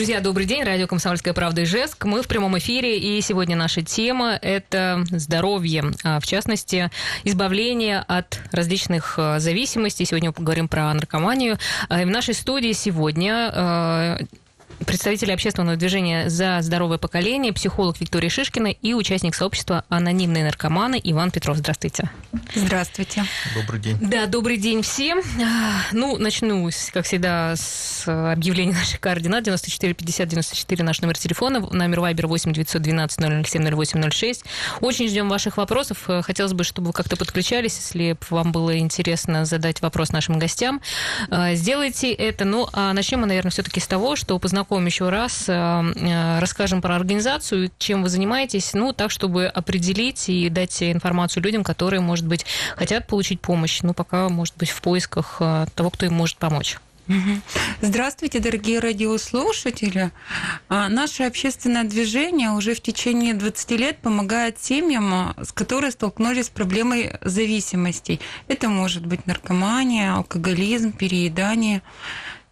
Друзья, добрый день. Радио «Комсомольская правда» Ижевск. Мы в прямом эфире, и сегодня наша тема – это здоровье. А, в частности, избавление от различных а, зависимостей. Сегодня мы поговорим про наркоманию. А, в нашей студии сегодня представитель общественного движения «За здоровое поколение», психолог Виктория Шишкина и участник сообщества «Анонимные наркоманы» Иван Петров. Здравствуйте. Здравствуйте. Добрый день. Да, добрый день всем. Ну, начну, как всегда, с объявления наших координат. 94 50 94 наш номер телефона, номер Вайбер 8 912 007 0806. Очень ждем ваших вопросов. Хотелось бы, чтобы вы как-то подключались, если вам было интересно задать вопрос нашим гостям. Сделайте это. Ну, а начнем мы, наверное, все-таки с того, что познакомимся знакомым еще раз, э, э, расскажем про организацию, чем вы занимаетесь, ну, так, чтобы определить и дать информацию людям, которые, может быть, хотят получить помощь, ну, пока, может быть, в поисках э, того, кто им может помочь. Здравствуйте, дорогие радиослушатели. А, наше общественное движение уже в течение 20 лет помогает семьям, с которыми столкнулись с проблемой зависимостей. Это может быть наркомания, алкоголизм, переедание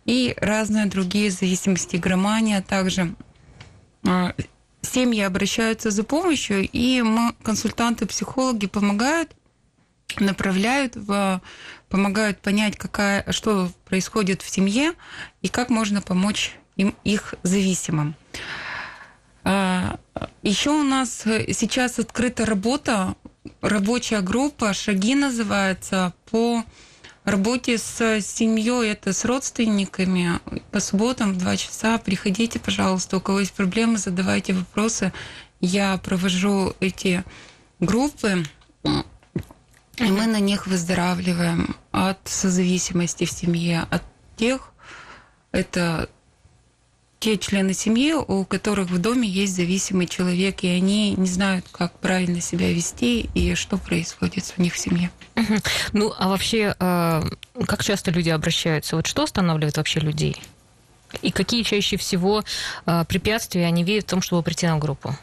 и разные другие зависимости, громания также. А, семьи обращаются за помощью, и мы, консультанты-психологи, помогают, направляют, в, помогают понять, какая, что происходит в семье и как можно помочь им, их зависимым. А, Еще у нас сейчас открыта работа, рабочая группа «Шаги» называется, по работе с семьей, это с родственниками. По субботам в 2 часа приходите, пожалуйста, у кого есть проблемы, задавайте вопросы. Я провожу эти группы, и мы на них выздоравливаем от созависимости в семье, от тех, это те члены семьи, у которых в доме есть зависимый человек, и они не знают, как правильно себя вести и что происходит у них в семье. Ну, а вообще, э, как часто люди обращаются? Вот что останавливает вообще людей? И какие чаще всего э, препятствия они видят в том, чтобы прийти на группу?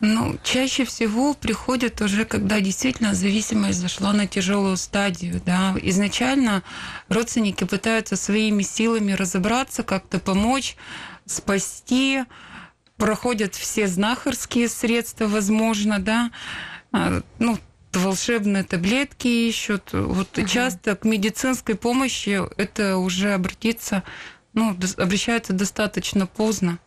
Ну, чаще всего приходят уже, когда действительно зависимость зашла на тяжелую стадию. Да. Изначально родственники пытаются своими силами разобраться, как-то помочь, спасти, проходят все знахарские средства, возможно, да. А, ну, волшебные таблетки ищут. Вот угу. часто к медицинской помощи это уже обратиться, ну, обращаются достаточно поздно.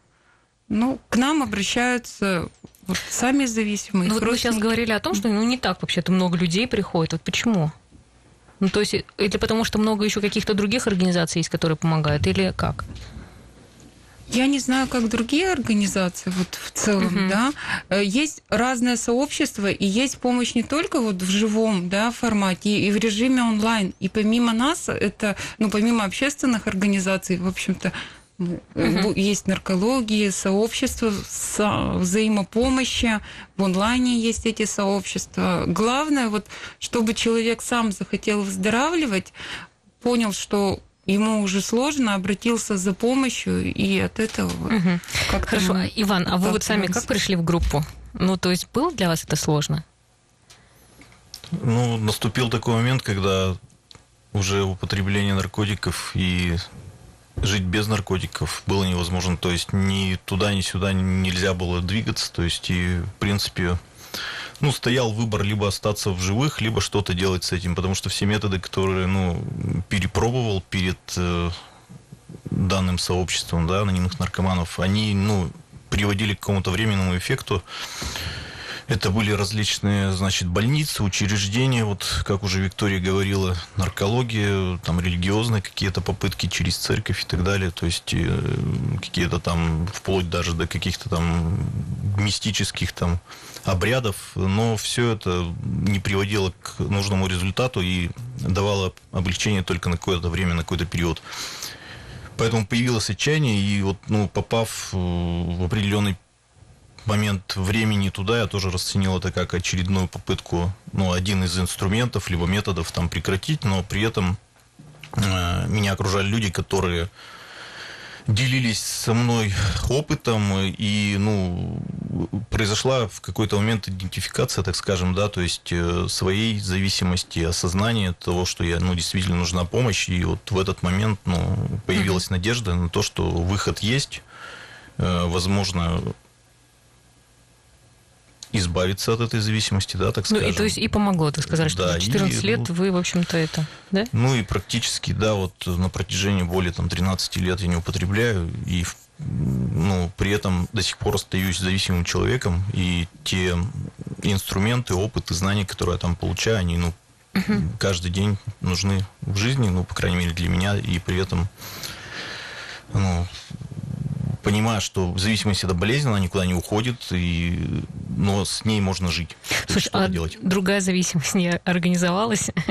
Ну, к нам обращаются вот сами зависимые. Ну, вот вы сейчас говорили о том, что ну, не так вообще-то много людей приходит. Вот почему? Ну, то есть, это потому что много еще каких-то других организаций есть, которые помогают, или как? Я не знаю, как другие организации вот в целом, угу. да. Э, есть разное сообщество, и есть помощь не только вот в живом да, формате, и в режиме онлайн. И помимо нас, это, ну, помимо общественных организаций, в общем-то, Угу. Есть наркология, сообщества взаимопомощи, в онлайне есть эти сообщества. Главное, вот, чтобы человек сам захотел выздоравливать, понял, что ему уже сложно, обратился за помощью, и от этого угу. как Хорошо, Иван, а вы вот сами как пришли в группу? Ну, то есть было для вас это сложно? Ну, наступил такой момент, когда уже употребление наркотиков и жить без наркотиков было невозможно. То есть ни туда, ни сюда нельзя было двигаться. То есть и, в принципе, ну, стоял выбор либо остаться в живых, либо что-то делать с этим. Потому что все методы, которые, ну, перепробовал перед э, данным сообществом, да, анонимных наркоманов, они, ну, приводили к какому-то временному эффекту. Это были различные, значит, больницы, учреждения, вот, как уже Виктория говорила, наркология, там, религиозные какие-то попытки через церковь и так далее, то есть э, какие-то там, вплоть даже до каких-то там мистических там обрядов, но все это не приводило к нужному результату и давало облегчение только на какое-то время, на какой-то период. Поэтому появилось отчаяние, и вот, ну, попав в определенный момент времени туда я тоже расценил это как очередную попытку, ну, один из инструментов, либо методов там прекратить, но при этом э, меня окружали люди, которые делились со мной опытом, и, ну, произошла в какой-то момент идентификация, так скажем, да, то есть э, своей зависимости, осознание того, что я, ну, действительно нужна помощь, и вот в этот момент, ну, появилась надежда на то, что выход есть, э, возможно, избавиться от этой зависимости, да, так скажем. Ну, и то есть и помогло, ты сказали, что да, 14 и, лет ну, вы, в общем-то, это, да? Ну, и практически, да, вот на протяжении более там 13 лет я не употребляю, и ну, при этом до сих пор остаюсь зависимым человеком, и те инструменты, опыт и знания, которые я там получаю, они, ну, угу. каждый день нужны в жизни, ну, по крайней мере, для меня, и при этом, ну, понимаю, что зависимость это болезнь, она никуда не уходит, и, но с ней можно жить. Слушай, а делать. другая зависимость не организовалась?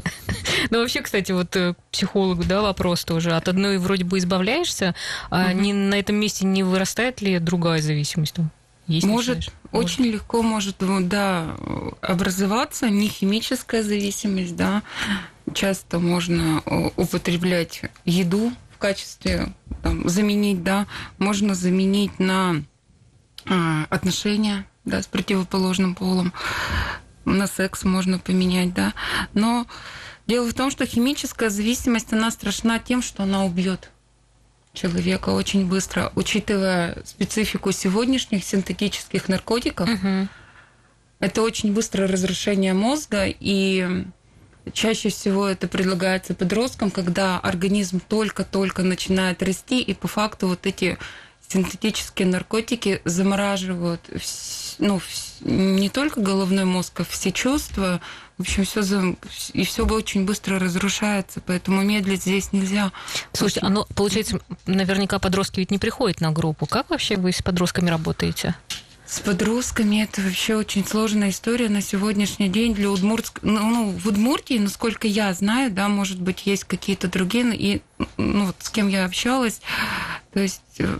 Ну, вообще, кстати, вот э, психологу, да, вопрос тоже. От одной вроде бы избавляешься, а не, на этом месте не вырастает ли другая зависимость? Есть, может, очень может. легко может, да, образоваться не химическая зависимость, да. Часто можно э, употреблять еду в качестве там, заменить, да, можно заменить на а, отношения, да, с противоположным полом, на секс можно поменять, да, но дело в том, что химическая зависимость, она страшна тем, что она убьет человека очень быстро, учитывая специфику сегодняшних синтетических наркотиков. Угу. Это очень быстрое разрушение мозга, и Чаще всего это предлагается подросткам, когда организм только-только начинает расти, и по факту вот эти синтетические наркотики замораживают ну, не только головной мозг, а все чувства. В общем, все за... и все очень быстро разрушается, поэтому медлить здесь нельзя. Слушайте, оно, получается, наверняка подростки ведь не приходят на группу. Как вообще вы с подростками работаете? С подростками это вообще очень сложная история на сегодняшний день для Удмуртск. Ну, ну, в Удмуртии, насколько я знаю, да, может быть, есть какие-то другие, и ну, вот с кем я общалась, то есть э,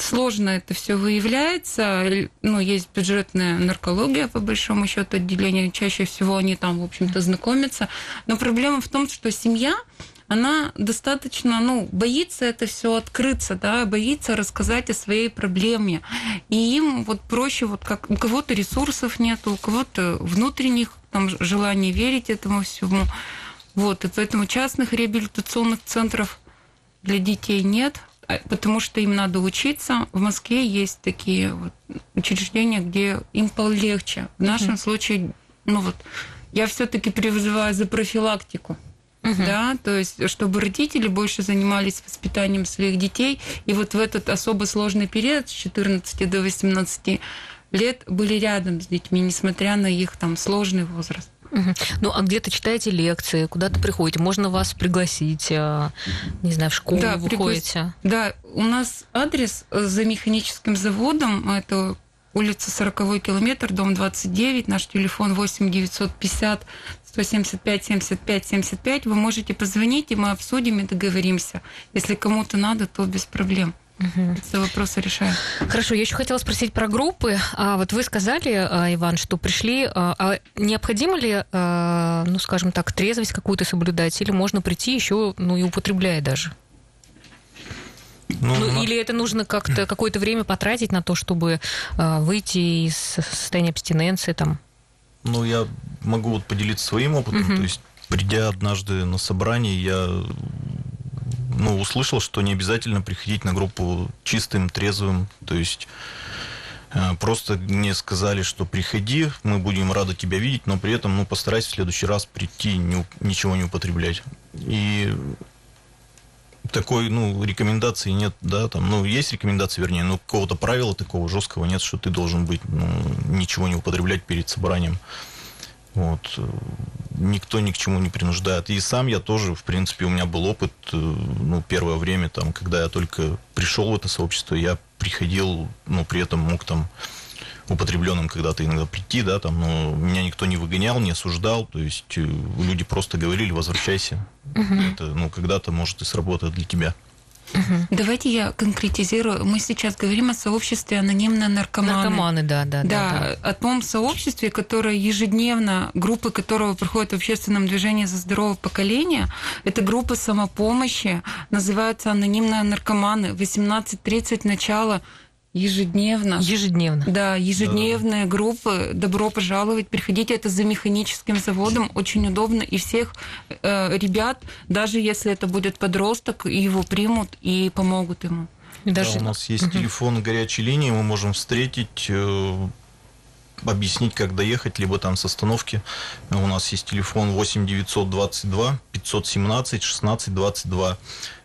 сложно это все выявляется. Ну, есть бюджетная наркология, по большому счету, отделение. Чаще всего они там, в общем-то, знакомятся. Но проблема в том, что семья она достаточно, ну, боится это все открыться, да, боится рассказать о своей проблеме. И им вот проще, вот как у кого-то ресурсов нет, у кого-то внутренних там желаний верить этому всему. Вот, и поэтому частных реабилитационных центров для детей нет, потому что им надо учиться. В Москве есть такие вот учреждения, где им полегче. В нашем mm-hmm. случае, ну вот, я все-таки призываю за профилактику угу. да, то есть чтобы родители больше занимались воспитанием своих детей, и вот в этот особо сложный период с 14 до 18 лет были рядом с детьми, несмотря на их там сложный возраст. Ну, а где-то читаете лекции, куда-то приходите, можно вас пригласить, э, не знаю, в школу да, вы пригла... Да, у нас адрес за механическим заводом, это улица 40 километр, дом 29, наш телефон 8 950 175 75 75. Вы можете позвонить, и мы обсудим и договоримся. Если кому-то надо, то без проблем. Угу. Все вопросы решаем. Хорошо, я еще хотела спросить про группы. А вот вы сказали, а, Иван, что пришли. А, а необходимо ли, а, ну, скажем так, трезвость какую-то соблюдать, или можно прийти еще, ну, и употребляя даже? Ну, ну, на... или это нужно как-то какое-то время потратить на то, чтобы выйти из состояния абстиненции там? Ну, я могу вот поделиться своим опытом. Угу. То есть, придя однажды на собрание, я ну, услышал, что не обязательно приходить на группу чистым, трезвым. То есть э, просто мне сказали, что приходи, мы будем рады тебя видеть, но при этом ну, постарайся в следующий раз прийти, не, ничего не употреблять. И такой, ну, рекомендации нет, да, там, ну, есть рекомендации, вернее, но какого-то правила такого жесткого нет, что ты должен быть, ну, ничего не употреблять перед собранием. Вот. Никто ни к чему не принуждает. И сам я тоже, в принципе, у меня был опыт, э, ну, первое время, там, когда я только пришел в это сообщество, я приходил, ну, при этом мог там употребленным когда-то иногда прийти, да, там, но меня никто не выгонял, не осуждал, то есть э, люди просто говорили, возвращайся. Угу. Это, ну, когда-то, может, и сработает для тебя. Давайте я конкретизирую. Мы сейчас говорим о сообществе анонимно наркоманы. Наркоманы, да, да, да. Да, о том сообществе, которое ежедневно, группы которого проходят в общественном движении за здоровое поколение, это группа самопомощи, называется анонимные наркоманы. 18.30 начало ежедневно. Ежедневно. Да, ежедневные группы. Добро пожаловать, приходите. Это за механическим заводом. Очень удобно. И всех э, ребят, даже если это будет подросток, его примут и помогут ему. И даже... Да, у нас есть телефон горячей линии, мы можем встретить, э, объяснить, как доехать, либо там с остановки. У нас есть телефон 8 922 517 16 22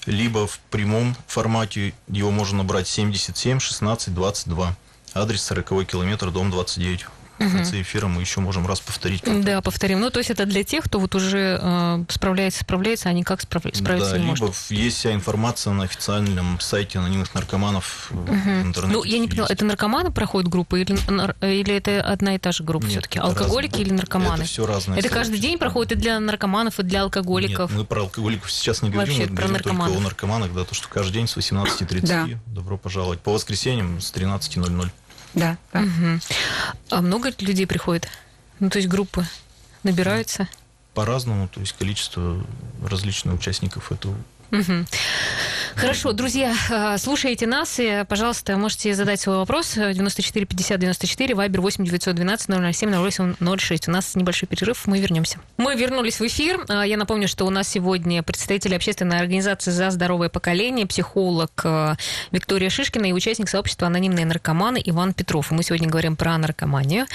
либо в прямом формате его можно набрать 77 16 22. Адрес 40 километр, дом 29 в конце эфира мы еще можем раз повторить. Да, повторим. Ну, то есть это для тех, кто вот уже э, справляется, справляется, а не как справ... справиться да, не либо может. есть вся информация на официальном сайте анонимных наркоманов угу. в интернете. Ну, я не поняла, это наркоманы проходят группы или, или это одна и та же группа все-таки? Алкоголики разные. или наркоманы? Это все разное. Это каждый день проходит и для наркоманов, и для алкоголиков? Нет, мы про алкоголиков сейчас не говорим, Вообще, мы про говорим наркоманов. только о наркоманах, да, то, что каждый день с 18.30 Да. добро пожаловать. По воскресеньям с 13.00. Да, да. Мгм. А много людей приходит? Ну, то есть группы набираются? По-разному, то есть количество различных участников этого Хорошо, друзья, а, слушайте нас, и, пожалуйста, можете задать свой вопрос. 94 50 94, Вайбер 8 912 007 08 06. У нас небольшой перерыв, мы вернемся. Мы вернулись в эфир. А, Я напомню, что у нас сегодня представитель общественной организации «За здоровое поколение», психолог а, Виктория Шишкина и участник сообщества «Анонимные наркоманы» Иван Петров. Мы сегодня говорим про наркоманию.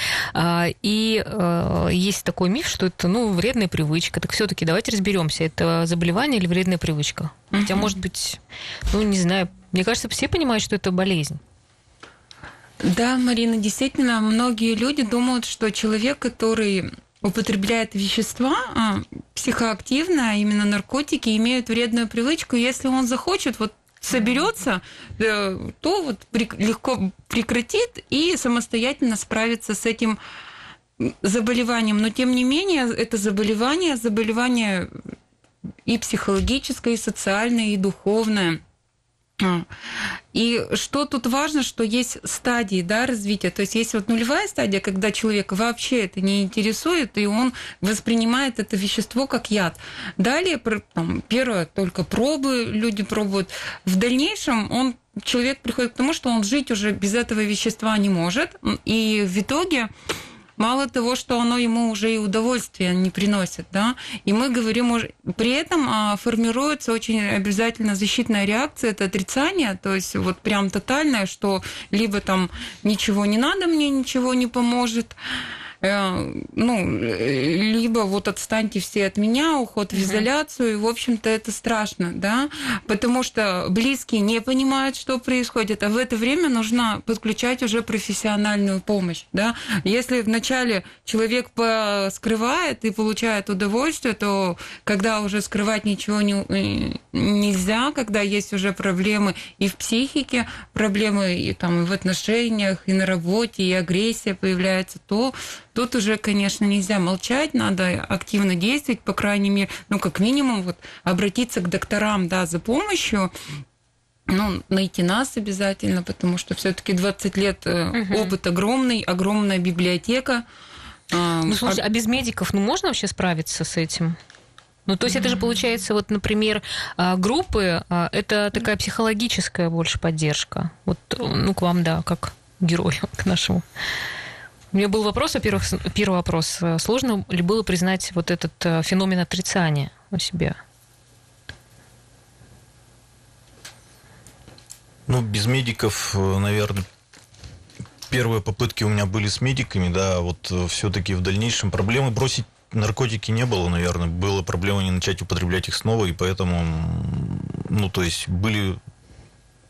И э, есть такой миф, что это, ну, вредная привычка. Так все-таки давайте разберемся, это заболевание или вредная привычка? Хотя, может быть, ну, не знаю, мне кажется, все понимают, что это болезнь. Да, Марина, действительно, многие люди думают, что человек, который употребляет вещества а, психоактивные, а именно наркотики, имеют вредную привычку. Если он захочет, вот соберется, э, то вот легко прекратит и самостоятельно справится с этим заболеванием. Но тем не менее, это заболевание, заболевание и психологическое, и социальное, и духовное. А. И что тут важно, что есть стадии да, развития. То есть есть вот нулевая стадия, когда человек вообще это не интересует, и он воспринимает это вещество как яд. Далее, там, первое, только пробы люди пробуют. В дальнейшем он человек приходит к тому, что он жить уже без этого вещества не может. И в итоге мало того, что оно ему уже и удовольствие не приносит, да, и мы говорим уже, при этом а, формируется очень обязательно защитная реакция, это отрицание, то есть вот прям тотальное, что либо там ничего не надо, мне ничего не поможет, ну, э, либо вот отстаньте все от меня, уход в изоляцию, и, в общем-то, это страшно, да, потому что близкие не понимают, что происходит, а в это время нужно подключать уже профессиональную помощь, да. Если вначале человек скрывает и получает удовольствие, то когда уже скрывать ничего не, э, нельзя, когда есть уже проблемы и в психике, проблемы и там и в отношениях, и на работе, и агрессия появляется, то тут уже, конечно, нельзя молчать, надо активно действовать, по крайней мере, ну, как минимум, вот, обратиться к докторам, да, за помощью, ну, найти нас обязательно, потому что все-таки 20 лет э, опыт огромный, огромная библиотека. А, Ну, слушай, а без медиков, ну, можно вообще справиться с этим? Ну, то есть это же получается, вот, например, а, группы, а, это такая психологическая больше поддержка. Вот, ну, к вам, да, как герою, к нашему. У меня был вопрос, во-первых, первый вопрос. э, Сложно ли было признать вот этот э, феномен отрицания у себя? Ну, без медиков, наверное, первые попытки у меня были с медиками, да, вот все-таки в дальнейшем проблемы бросить наркотики не было, наверное, была проблема не начать употреблять их снова, и поэтому, ну, то есть были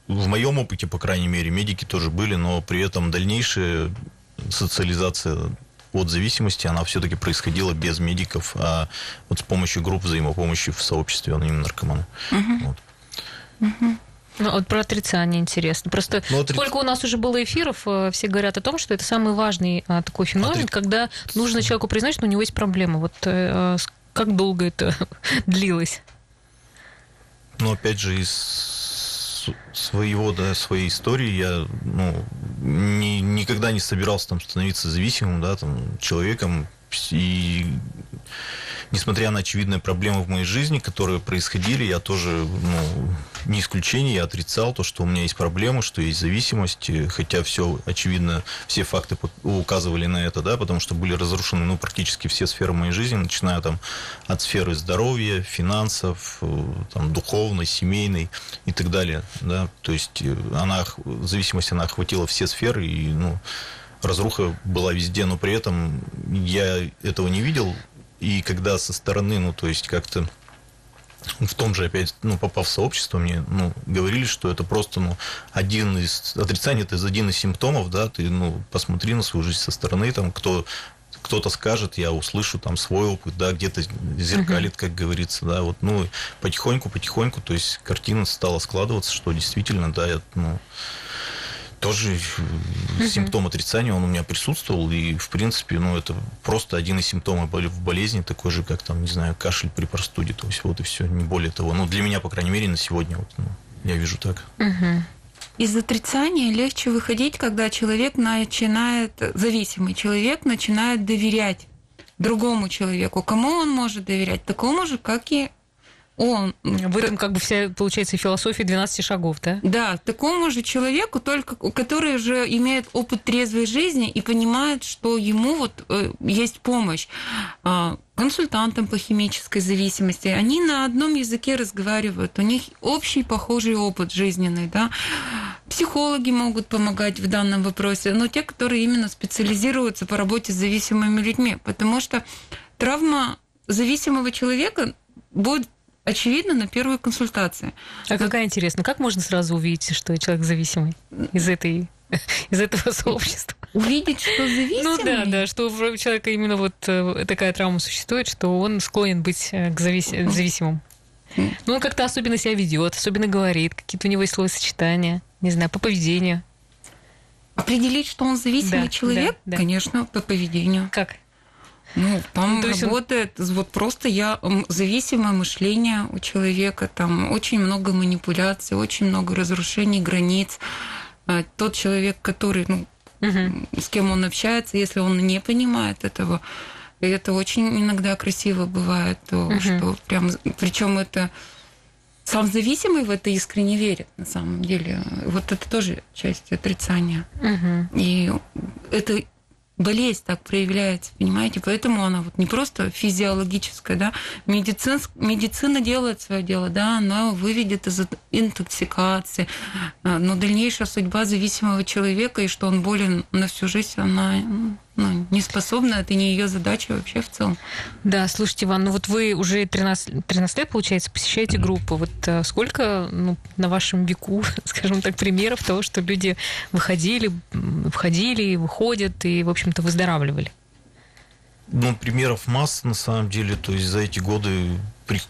в моем опыте, по крайней мере, медики тоже были, но при этом дальнейшая социализация от зависимости, она все-таки происходила без медиков, а вот с помощью групп взаимопомощи в сообществе анонимных наркоманов. Вот. Ну, вот про отрицание интересно. Просто Ну, отри- сколько у нас уже было эфиров, э, все говорят о том, что это самый важный а, такой феномен, Отри- когда нужно человеку признать, что у него есть проблема. Вот э, с- как долго это длилось? Но опять же, из своего, да, своей истории. Я, ну, ни, никогда не собирался там становиться зависимым, да, там, человеком, и несмотря на очевидные проблемы в моей жизни, которые происходили, я тоже, ну, не исключение, я отрицал то, что у меня есть проблемы, что есть зависимость, хотя все, очевидно, все факты указывали на это, да, потому что были разрушены, ну, практически все сферы моей жизни, начиная там от сферы здоровья, финансов, там, духовной, семейной и так далее, да, то есть она, зависимость, она охватила все сферы, и, ну, разруха была везде, но при этом я этого не видел. И когда со стороны, ну, то есть как-то в том же, опять, ну, попав в сообщество, мне, ну, говорили, что это просто, ну, один из, отрицание это один из симптомов, да, ты, ну, посмотри на свою жизнь со стороны, там, кто кто-то скажет, я услышу там свой опыт, да, где-то зеркалит, как говорится, да, вот, ну, потихоньку, потихоньку, то есть картина стала складываться, что действительно, да, я, ну, тоже угу. симптом отрицания, он у меня присутствовал, и, в принципе, ну, это просто один из симптомов в болезни, такой же, как, там, не знаю, кашель при простуде, то есть вот и все, не более того. Ну, для меня, по крайней мере, на сегодня, вот, ну, я вижу так. Угу. Из отрицания легче выходить, когда человек начинает, зависимый человек начинает доверять другому человеку. Кому он может доверять? Такому же, как и он... В этом как бы вся, получается, философия 12 шагов, да? Да, такому же человеку, только который же имеет опыт трезвой жизни и понимает, что ему вот э, есть помощь э, консультантам по химической зависимости. Они на одном языке разговаривают, у них общий похожий опыт жизненный, да. Психологи могут помогать в данном вопросе, но те, которые именно специализируются по работе с зависимыми людьми, потому что травма зависимого человека будет очевидно на первой консультации. А вот. какая интересно, как можно сразу увидеть, что человек зависимый из этой из этого сообщества. Увидеть, что зависимый? Ну да, да, что у человека именно вот э, такая травма существует, что он склонен быть э, к завис- зависимым. Ну, он как-то особенно себя ведет, особенно говорит, какие-то у него есть словосочетания, не знаю, по поведению. Определить, что он зависимый да, человек, да, да. конечно, по поведению. Как? Ну, там То работает он... вот просто я зависимое мышление у человека, там очень много манипуляций, очень много разрушений границ. А, тот человек, который, ну, угу. с кем он общается, если он не понимает этого, и это очень иногда красиво бывает, то, угу. что прям, причем это сам зависимый в это искренне верит, на самом деле. Вот это тоже часть отрицания. Угу. И это болезнь так проявляется, понимаете? Поэтому она вот не просто физиологическая, да, медицин, медицина делает свое дело, да, она выведет из интоксикации, а, но дальнейшая судьба зависимого человека и что он болен на всю жизнь, она ну, не способна, это не ее задача вообще в целом. Да, слушайте, Иван, ну вот вы уже 13, 13 лет, получается, посещаете группу. Вот э, сколько ну, на вашем веку, скажем так, примеров того, что люди выходили, входили, выходят и, в общем-то, выздоравливали? Ну, примеров масса, на самом деле. То есть за эти годы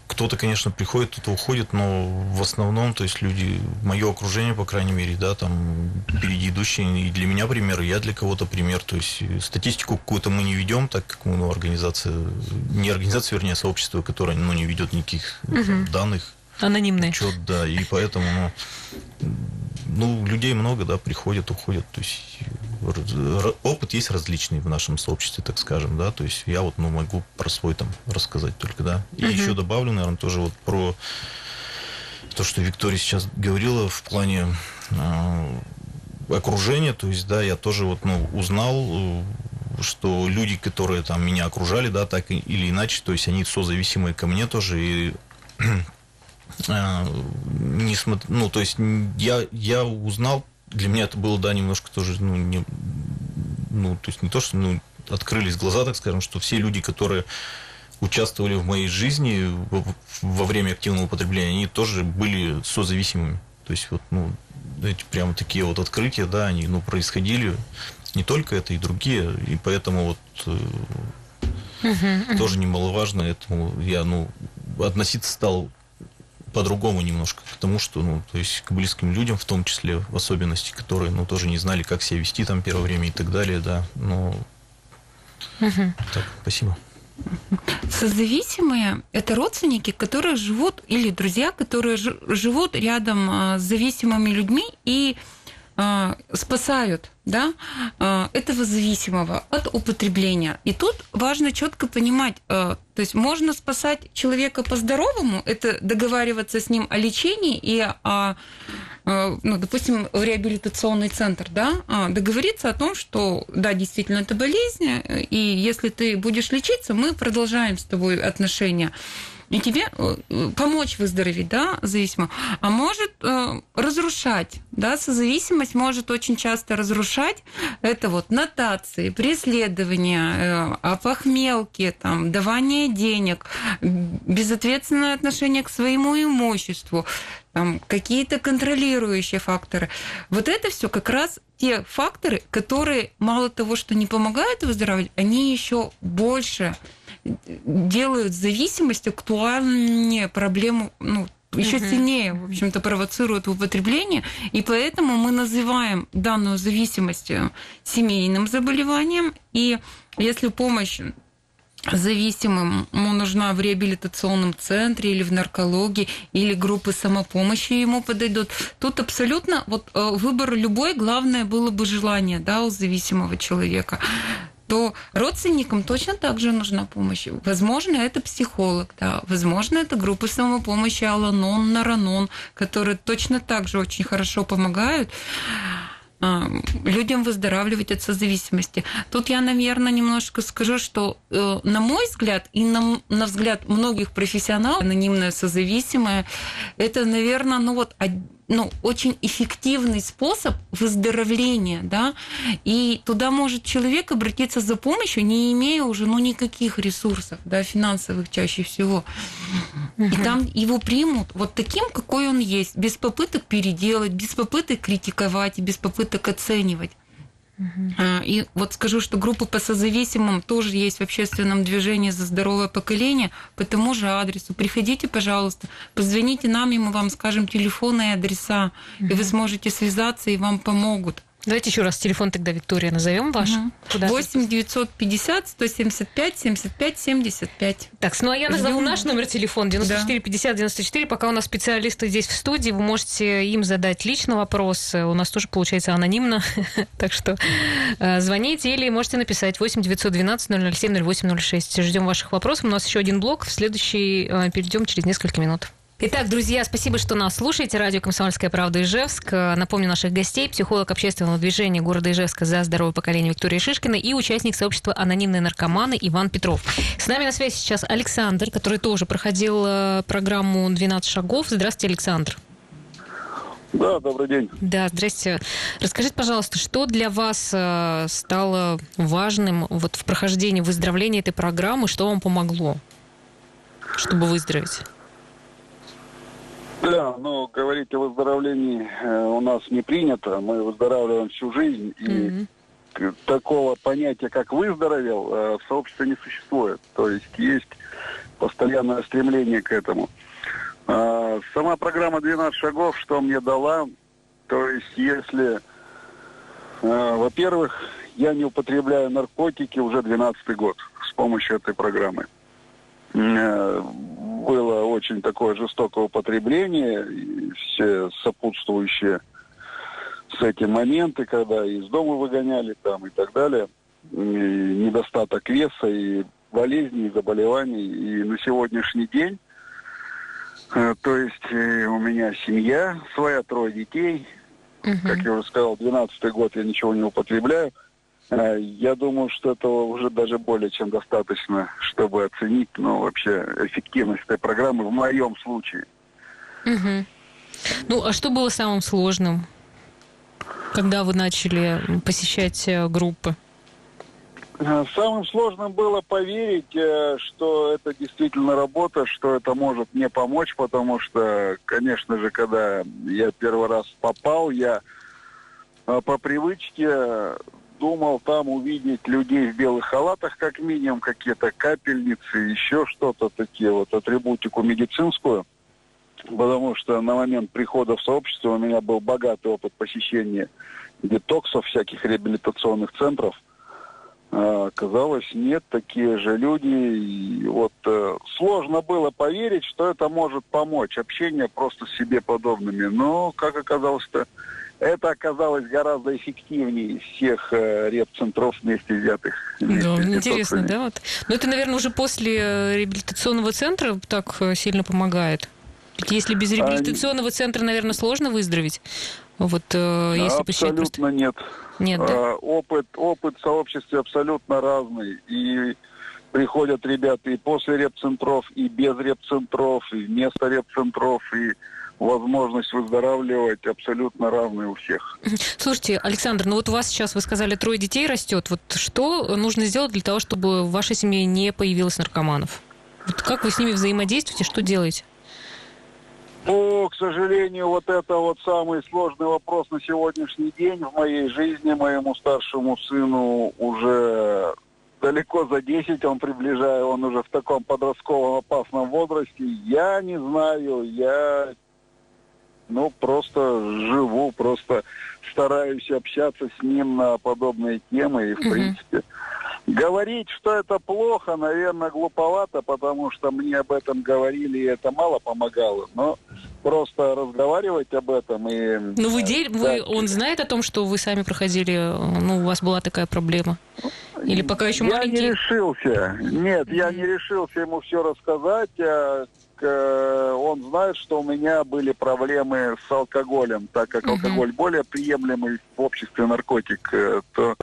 кто-то, конечно, приходит, кто-то уходит, но в основном, то есть люди, мое окружение, по крайней мере, да, там впереди идущие, и для меня пример, и я для кого-то пример. То есть статистику какую-то мы не ведем, так как мы, ну, организация, не организация, вернее, а сообщество, которое, ну, не ведет никаких угу. данных. Анонимные. Учет, да, и поэтому, ну, ну, людей много, да, приходят, уходят. То есть опыт есть различный в нашем сообществе, так скажем, да. То есть я вот, ну, могу про свой там рассказать только, да. И uh еще добавлю, наверное, тоже вот про то, что Виктория сейчас говорила в плане э, окружения. То есть, да, я тоже вот, ну, узнал э, что люди, которые там меня окружали, да, так или иначе, то есть они созависимые ко мне тоже, и не смотр... ну, то есть я, я узнал, для меня это было, да, немножко тоже, ну, не, ну, то есть не то, что, ну, открылись глаза, так скажем, что все люди, которые участвовали в моей жизни во время активного употребления, они тоже были созависимыми. То есть вот, ну, эти прямо такие вот открытия, да, они, ну, происходили, не только это, и другие, и поэтому вот uh-huh. тоже немаловажно этому я, ну, относиться стал по-другому немножко к тому, что, ну, то есть к близким людям, в том числе в особенности, которые, ну, тоже не знали, как себя вести там первое время и так далее, да, но... Угу. Так, спасибо. Созависимые – это родственники, которые живут, или друзья, которые живут рядом а, с зависимыми людьми и а, спасают да, а, этого зависимого от употребления. И тут важно четко понимать, то есть можно спасать человека по-здоровому, это договариваться с ним о лечении и о ну, допустим, в реабилитационный центр, да, договориться о том, что, да, действительно, это болезнь, и если ты будешь лечиться, мы продолжаем с тобой отношения и тебе э, помочь выздороветь, да, зависимо, а может э, разрушать, да, созависимость может очень часто разрушать. Это вот нотации, преследования, э, опохмелки, там, давание денег, безответственное отношение к своему имуществу, там, какие-то контролирующие факторы. Вот это все как раз те факторы, которые мало того, что не помогают выздоравливать, они еще больше делают зависимость актуальнее проблему, ну, еще uh сильнее, в общем-то, провоцируют употребление, и поэтому мы называем данную зависимость семейным заболеванием, и если помощь зависимым ему нужна в реабилитационном центре или в наркологии, или группы самопомощи ему подойдут. Тут абсолютно вот э, выбор любой, главное было бы желание да, у зависимого человека то родственникам точно так же нужна помощь. Возможно, это психолог, да, возможно, это группа самопомощи Аланон, Наранон, которые точно так же очень хорошо помогают а, людям выздоравливать от созависимости. Тут я, наверное, немножко скажу, что, э, на мой взгляд, и на, на взгляд многих профессионалов, анонимное созависимое, это, наверное, ну вот ну, очень эффективный способ выздоровления, да, и туда может человек обратиться за помощью, не имея уже, ну, никаких ресурсов, да, финансовых чаще всего. И там его примут вот таким, какой он есть, без попыток переделать, без попыток критиковать, без попыток оценивать. Uh-huh. И вот скажу, что группа по созависимым тоже есть в общественном движении за здоровое поколение по тому же адресу. Приходите, пожалуйста, позвоните нам, и мы вам скажем телефоны и адреса, uh-huh. и вы сможете связаться, и вам помогут. Давайте еще раз телефон тогда, Виктория, назовем ваш. Угу. 8 950 175 75 75. Так, ну а я назову наш номер телефона 94 50 94. Пока у нас специалисты здесь в студии, вы можете им задать личный вопрос. У нас тоже получается анонимно. так что э, звоните или можете написать 8 912 007 0806. Ждем ваших вопросов. У нас еще один блок. В следующий э, перейдем через несколько минут. Итак, друзья, спасибо, что нас слушаете. Радио «Комсомольская правда» Ижевск. Напомню наших гостей. Психолог общественного движения города Ижевска за здоровое поколение Виктория Шишкина и участник сообщества «Анонимные наркоманы» Иван Петров. С нами на связи сейчас Александр, который тоже проходил э, программу «12 шагов». Здравствуйте, Александр. Да, добрый день. Да, здрасте. Расскажите, пожалуйста, что для вас э, стало важным вот в прохождении выздоровления этой программы, что вам помогло, чтобы выздороветь? Да, но говорить о выздоровлении э, у нас не принято. Мы выздоравливаем всю жизнь, и mm-hmm. такого понятия, как выздоровел, э, в сообществе не существует. То есть есть постоянное стремление к этому. А, сама программа «12 шагов», что мне дала, то есть если, э, во-первых, я не употребляю наркотики уже 12 год с помощью этой программы было очень такое жестокое употребление, и все сопутствующие с этим моменты, когда из дома выгоняли там и так далее, и недостаток веса, и болезней, и заболеваний. И на сегодняшний день, э, то есть э, у меня семья своя, трое детей, угу. как я уже сказал, 12 год я ничего не употребляю – я думаю, что этого уже даже более чем достаточно, чтобы оценить ну, вообще эффективность этой программы в моем случае. Угу. Ну, а что было самым сложным, когда вы начали посещать э, группы? Э, самым сложным было поверить, что это действительно работа, что это может мне помочь, потому что, конечно же, когда я первый раз попал, я по привычке думал там увидеть людей в белых халатах, как минимум, какие-то капельницы, еще что-то такие, вот атрибутику медицинскую. Потому что на момент прихода в сообщество у меня был богатый опыт посещения детоксов, всяких реабилитационных центров. А оказалось, нет, такие же люди. И вот э, сложно было поверить, что это может помочь. Общение просто с себе подобными. Но, как оказалось-то, это оказалось гораздо эффективнее всех э, реп-центров вместе взятых. Вместе Да, взятых. интересно, да? Вот. Но это, наверное, уже после э, реабилитационного центра так э, сильно помогает. Ведь если без А, реабилитационного центра, наверное, сложно выздороветь. Вот э, если посчитать просто... Абсолютно нет. Нет, да? А, опыт, опыт в сообществе абсолютно разный. И приходят ребята и после репцентров, и без репцентров, и вместо репцентров, и возможность выздоравливать абсолютно разные у всех. Слушайте, Александр, ну вот у вас сейчас, вы сказали, трое детей растет. Вот что нужно сделать для того, чтобы в вашей семье не появилось наркоманов? Вот как вы с ними взаимодействуете, что делаете? Ну, к сожалению, вот это вот самый сложный вопрос на сегодняшний день в моей жизни. Моему старшему сыну уже далеко за 10 он приближает, он уже в таком подростковом опасном возрасте. Я не знаю, я ну, просто живу, просто стараюсь общаться с ним на подобные темы. И, в Мгм. принципе, говорить, что это плохо, наверное, глуповато, потому что мне об этом говорили, и это мало помогало. Но просто разговаривать об этом и... Ну, вы, дел- Да. вы он знает о том, что вы сами проходили, ну, у вас была такая проблема? Или пока еще я маленький? не решился. Нет, я не решился ему все рассказать. К- он знает, что у меня были проблемы с алкоголем, так как Мгм. алкоголь более приемлемый в обществе наркотик, э, то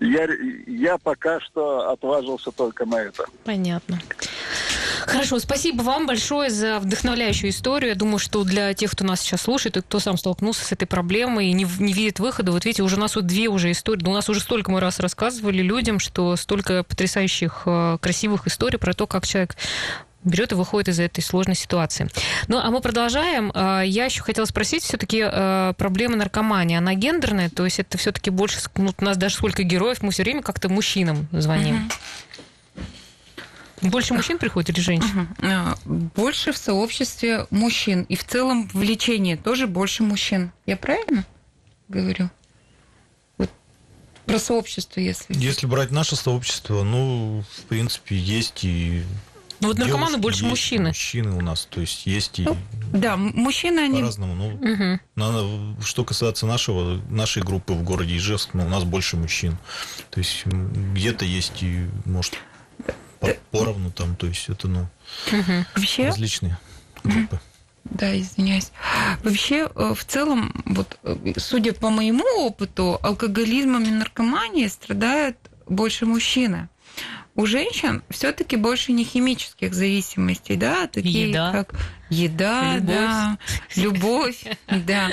я, я пока что отважился только на это. Понятно. Хорошо, спасибо вам большое за вдохновляющую историю. Я думаю, что для тех, кто нас сейчас слушает, и кто сам столкнулся с этой проблемой и не, не видит выхода, вот видите, уже у нас вот две уже истории, у нас уже столько мы раз рассказывали людям, что столько потрясающих, э, красивых историй про то, как человек берет и выходит из этой сложной ситуации. Ну, а мы продолжаем. А, Я еще хотела спросить, все-таки проблема наркомании, она гендерная, то есть это все-таки больше, ну, у нас даже сколько героев, мы все время как-то мужчинам звоним. Больше мужчин приходит или женщин? А, Больше в сообществе мужчин. И в целом в лечении тоже больше мужчин. Я правильно говорю? Вот про сообщество, если... Если брать наше сообщество, ну, в принципе, есть и Ну вот наркоманы девушки, больше мужчины. Мужчины у нас, то есть есть и Ну, Да, мужчины, они... по-разному. Мгм. надо- что касается нашего, нашей группы в городе Ижевск, ну, у нас больше мужчин. То есть где-то есть и, может, по- поровну там, то есть это, ну, Мгм. Вообще, различные группы. Да, извиняюсь. Вообще, э, в целом, вот, э, судя по моему опыту, алкоголизмом и наркоманией страдают больше мужчины. У женщин все-таки больше не химических зависимостей, да, такие Еда. как еда, Любовь. да, любовь, да.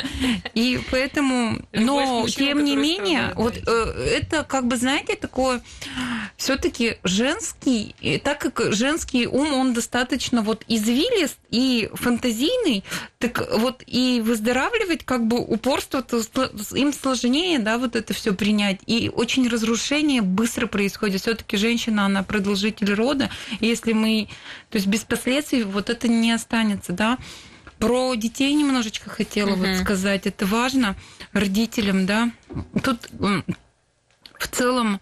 И поэтому, но тем не менее, вот э, это как бы, знаете, такое все-таки женский, и так как женский ум, он достаточно вот извилист и фантазийный, так вот и выздоравливать как бы упорство, то им сложнее, да, вот это все принять. И очень разрушение быстро происходит. Все-таки женщина, она продолжитель рода. И если мы, то есть без последствий вот это не останется, да. Про детей немножечко хотела Мгм. вот сказать. Это важно родителям, да. Тут в целом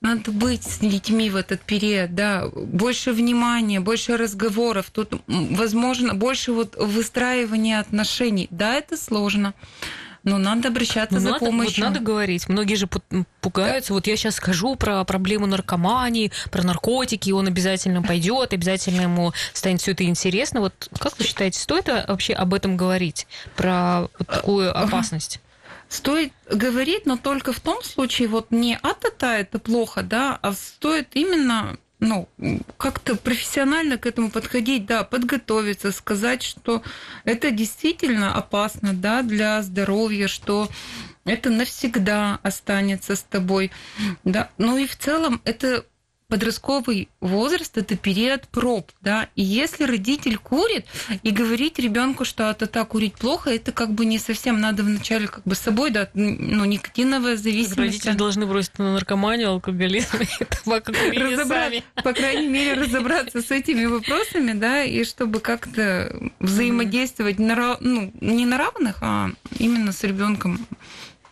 надо быть с детьми в этот период, да, больше внимания, больше разговоров, тут, возможно, больше вот выстраивания отношений. Да, это сложно, но надо обращаться Ну, за надо, вот помощью. надо говорить. Многие же пу- пугаются. Вот я сейчас скажу про проблему наркомании, про наркотики, он обязательно пойдет, обязательно ему станет все это интересно. Вот как вы считаете, стоит вообще об этом говорить? Про вот такую опасность? Стоит говорить, но только в том случае, вот не а-та-та, это плохо, да, а стоит именно ну, как-то профессионально к этому подходить, да, подготовиться, сказать, что это действительно опасно, да, для здоровья, что это навсегда останется с тобой, да. Ну и в целом это подростковый возраст это период проб, да, и если родитель курит и говорить ребенку, что это так курить плохо, это как бы не совсем надо вначале как бы с собой, да, ну никотиновая зависимость. Родители должны бросить на наркоманию, алкоголизм и табакокурение сами. по крайней мере, разобраться с этими вопросами, да, и чтобы как-то взаимодействовать на, ну, не на равных, а именно с ребенком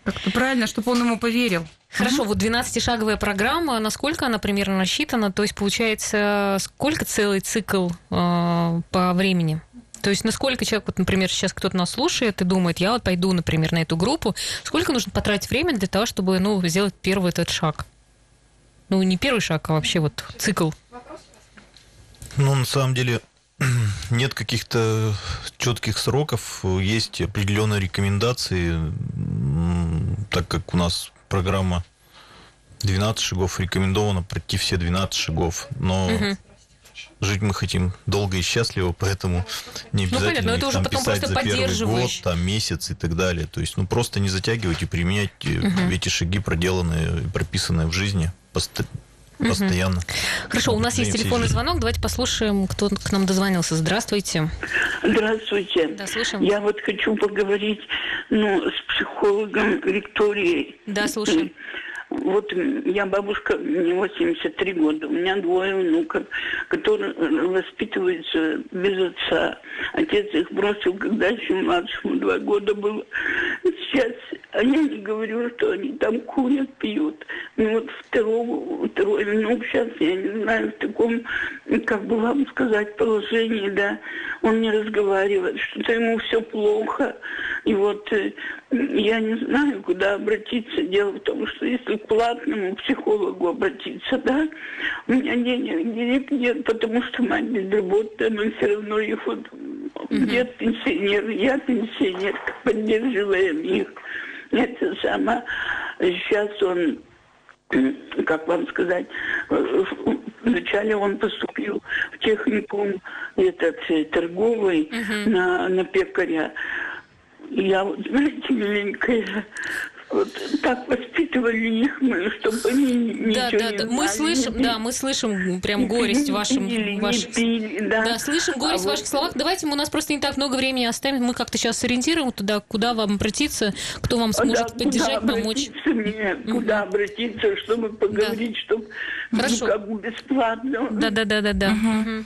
Как-то правильно, чтобы он ему поверил. Хорошо, вот 12-шаговая программа, насколько она примерно рассчитана? То есть, получается, сколько целый цикл э, по времени? То есть, насколько человек, вот, например, сейчас кто-то нас слушает и думает, я вот пойду, например, на эту группу, сколько нужно потратить времени для того, чтобы, ну, сделать первый этот шаг? Ну, не первый шаг, а вообще вот цикл. Ну, на самом деле, нет каких-то четких сроков, есть определенные рекомендации, так как у нас программа 12 шагов, рекомендовано пройти все 12 шагов, но угу. жить мы хотим долго и счастливо, поэтому не обязательно ну, понятно, это уже потом писать за первый год, там, месяц и так далее. То есть, ну, просто не затягивать и применять угу. эти шаги, проделанные, прописанные в жизни постоянно. Хорошо, у нас есть телефонный звонок. Давайте послушаем, кто к нам дозвонился. Здравствуйте. Здравствуйте. Да, слушаем. Я вот хочу поговорить ну, с психологом Викторией. Да, слушаем. Вот я бабушка, мне 83 года, у меня двое внуков, которые воспитываются без отца. Отец их бросил, когда еще младшему два года было. Сейчас а я не говорю, что они там курят, пьют. Ну вот второго, второй внук сейчас, я не знаю, в таком, как бы вам сказать, положении, да, он не разговаривает, что-то ему все плохо. И вот э, я не знаю, куда обратиться. Дело в том, что если к платному психологу обратиться, да, у меня денег, денег нет, потому что мать безработная, но все равно их вот нет пенсионеров, я пенсионер, поддерживаем их. Это сама, сейчас он как вам сказать, вначале он поступил в техникум этот э, торговый uh-huh. на, на пекаря. Я вот, знаете, миленькая, вот так воспитывали их мы, чтобы они ничего да, да, не да. Мы слышим, не да, мы слышим прям горесть в вашем... Пили, ваших... пили, да. да, слышим горесть а в ваших вот... словах. Давайте мы, у нас просто не так много времени оставим. Мы как-то сейчас сориентируем туда, куда вам обратиться, кто вам сможет да, поддержать, куда помочь. Мне, куда обратиться, чтобы поговорить, да. чтобы Хорошо. Как бы бесплатно. Да, да, да, да, да. Угу.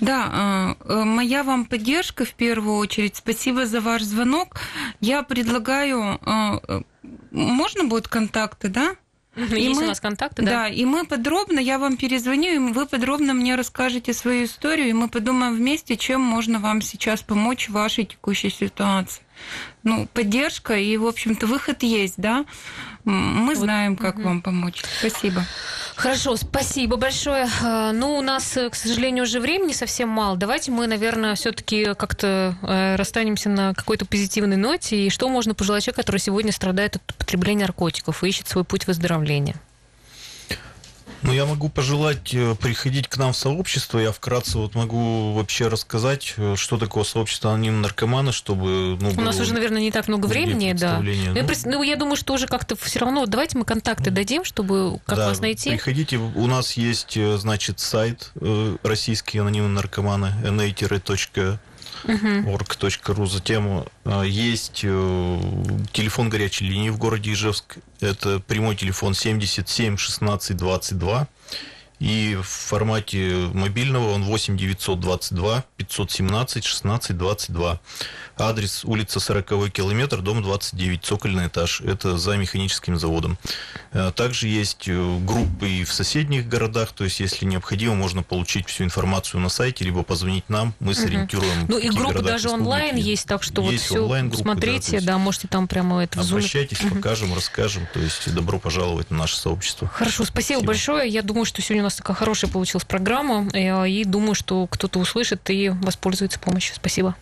Да, моя вам поддержка в первую очередь. Спасибо за ваш звонок. Я предлагаю э, можно будет контакты, да? И Есть мы, у нас контакты, да? Да, и мы подробно, я вам перезвоню, и вы подробно мне расскажете свою историю, и мы подумаем вместе, чем можно вам сейчас помочь в вашей текущей ситуации. Ну, поддержка и, в общем-то, выход есть, да? Мы знаем, как угу. вам помочь. Спасибо. Хорошо, спасибо большое. А, ну, у нас, э, к сожалению, уже времени совсем мало. Давайте мы, наверное, все-таки как-то э, расстанемся на какой-то позитивной ноте. И что можно пожелать человеку, который сегодня страдает от потребления наркотиков и ищет свой путь выздоровления? Ну, я могу пожелать э, приходить к нам в сообщество. Я вкратце вот могу вообще рассказать, э, что такое сообщество анонимных наркоманы, чтобы... Ну, У нас уже, наверное, не так много времени, да. Ну, ну, я, ну, я думаю, что уже как-то все равно... Давайте мы контакты дадим, чтобы как да, вас найти. приходите. У нас есть, э, значит, сайт российские анонимные наркоманы, na org.ru. Затем э, есть э, телефон горячей линии в городе Ижевск. Это прямой телефон 77 16 22. И в формате мобильного он 8 922 517 16 22. Адрес улица 40 километр, дом 29, цокольный этаж. Это за механическим заводом. Э, также есть э, группы и в соседних городах, то есть, если необходимо, можно получить всю информацию на сайте, либо позвонить нам, мы сориентируем. Ну и группы даже онлайн есть, так что есть вот все смотрите, да, да, можете там прямо это в Обращайтесь, угу. покажем, расскажем, то есть добро пожаловать на наше сообщество. Хорошо, спасибо, спасибо большое. Я думаю, что сегодня у нас такая хорошая получилась программа, э, и думаю, что кто-то услышит и воспользуется помощью. Спасибо.